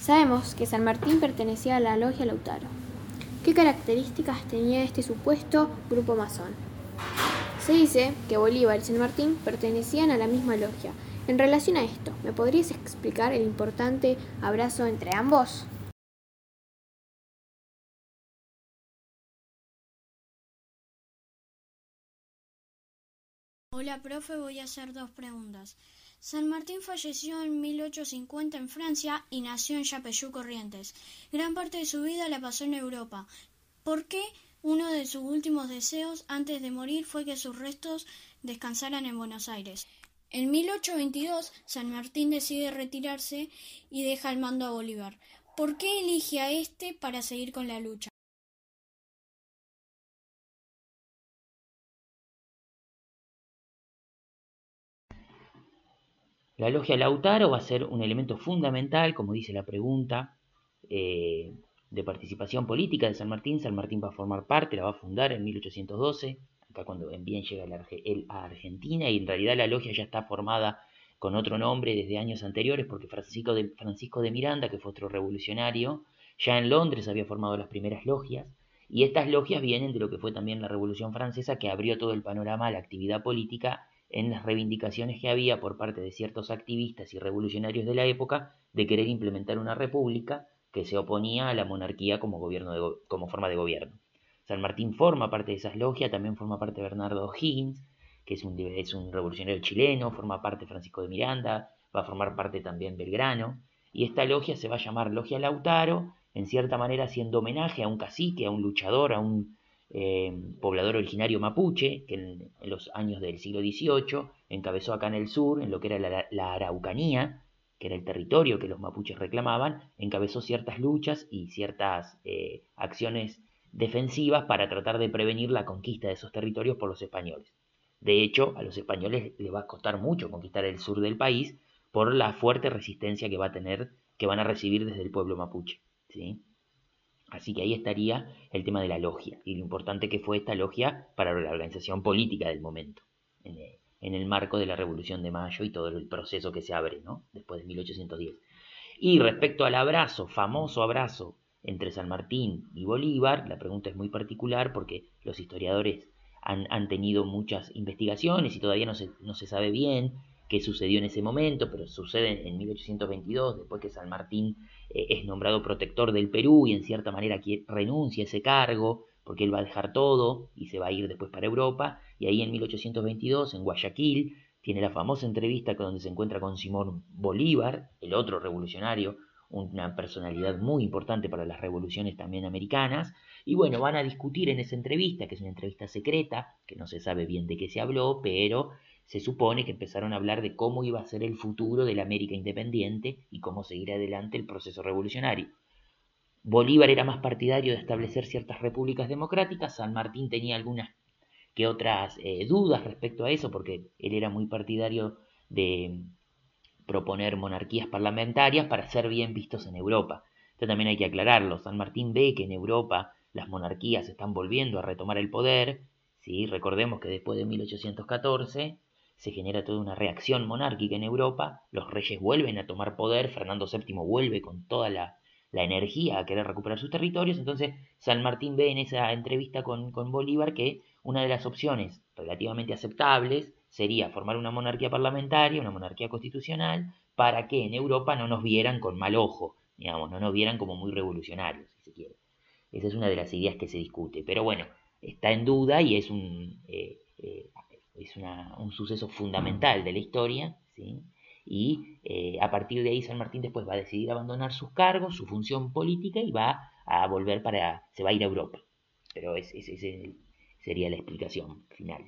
Sabemos que San Martín pertenecía a la logia Lautaro. ¿Qué características tenía este supuesto grupo masón? Se dice que Bolívar y San Martín pertenecían a la misma logia. En relación a esto, ¿me podrías explicar el importante abrazo entre ambos? Hola, profe, voy a hacer dos preguntas. San Martín falleció en 1850 en Francia y nació en Chapeyú, Corrientes. Gran parte de su vida la pasó en Europa. ¿Por qué uno de sus últimos deseos antes de morir fue que sus restos descansaran en Buenos Aires? En 1822, San Martín decide retirarse y deja el mando a Bolívar. ¿Por qué elige a este para seguir con la lucha? La logia Lautaro va a ser un elemento fundamental, como dice la pregunta, eh, de participación política de San Martín. San Martín va a formar parte, la va a fundar en 1812, acá cuando bien llega él a Argentina, y en realidad la logia ya está formada con otro nombre desde años anteriores, porque Francisco de, Francisco de Miranda, que fue otro revolucionario, ya en Londres había formado las primeras logias, y estas logias vienen de lo que fue también la Revolución Francesa, que abrió todo el panorama a la actividad política en las reivindicaciones que había por parte de ciertos activistas y revolucionarios de la época de querer implementar una república que se oponía a la monarquía como, gobierno como forma de gobierno. San Martín forma parte de esas logias, también forma parte Bernardo Higgins, que es un, es un revolucionario chileno, forma parte Francisco de Miranda, va a formar parte también Belgrano, y esta logia se va a llamar Logia Lautaro, en cierta manera haciendo homenaje a un cacique, a un luchador, a un eh, poblador originario mapuche, que en, los años del siglo XVIII encabezó acá en el sur, en lo que era la, Araucanía, que era el territorio que los mapuches reclamaban, encabezó ciertas luchas y ciertas eh, acciones defensivas para tratar de prevenir la conquista de esos territorios por los españoles. De hecho, a los españoles les va a costar mucho conquistar el sur del país por la fuerte resistencia que va a tener, que van a recibir desde el pueblo mapuche. ¿sí? Así que ahí estaría el tema de la logia y lo importante que fue esta logia para la organización política del momento, en el, marco de la Revolución de Mayo y todo el proceso que se abre ¿no? después de 1810. Y respecto al abrazo, famoso abrazo entre San Martín y Bolívar, la pregunta es muy particular porque los historiadores han, tenido muchas investigaciones y todavía no se, no se sabe bien qué sucedió en ese momento, pero sucede en 1822, después que San Martín eh, es nombrado protector del Perú y en cierta manera renuncia a ese cargo, porque él va a dejar todo y se va a ir después para Europa, y ahí en 1822, en Guayaquil, tiene la famosa entrevista donde se encuentra con Simón Bolívar, el otro revolucionario, una personalidad muy importante para las revoluciones también americanas, y bueno, van a discutir en esa entrevista, que es una entrevista secreta, que no se sabe bien de qué se habló, pero se supone que empezaron a hablar de cómo iba a ser el futuro de la América independiente y cómo seguir adelante el proceso revolucionario. Bolívar era más partidario de establecer ciertas repúblicas democráticas, San Martín tenía algunas que otras eh, dudas respecto a eso, porque él era muy partidario de proponer monarquías parlamentarias para ser bien vistos en Europa. Esto también hay que aclararlo. San Martín ve que en Europa las monarquías están volviendo a retomar el poder. ¿sí? Recordemos que después de 1814 se genera toda una reacción monárquica en Europa, los reyes vuelven a tomar poder, Fernando VII vuelve con toda la, energía a querer recuperar sus territorios, entonces San Martín ve en esa entrevista con, con Bolívar que una de las opciones relativamente aceptables sería formar una monarquía parlamentaria, una monarquía constitucional, para que en Europa no nos vieran con mal ojo, digamos, no nos vieran como muy revolucionarios, si se quiere. Esa es una de las ideas que se discute, pero bueno, está en duda y es un, eh, es un suceso fundamental de la historia, ¿sí? y eh, a partir de ahí San Martín después va a decidir abandonar sus cargos, su función política y va a volver para, se va a ir a Europa. Pero esa sería la explicación final.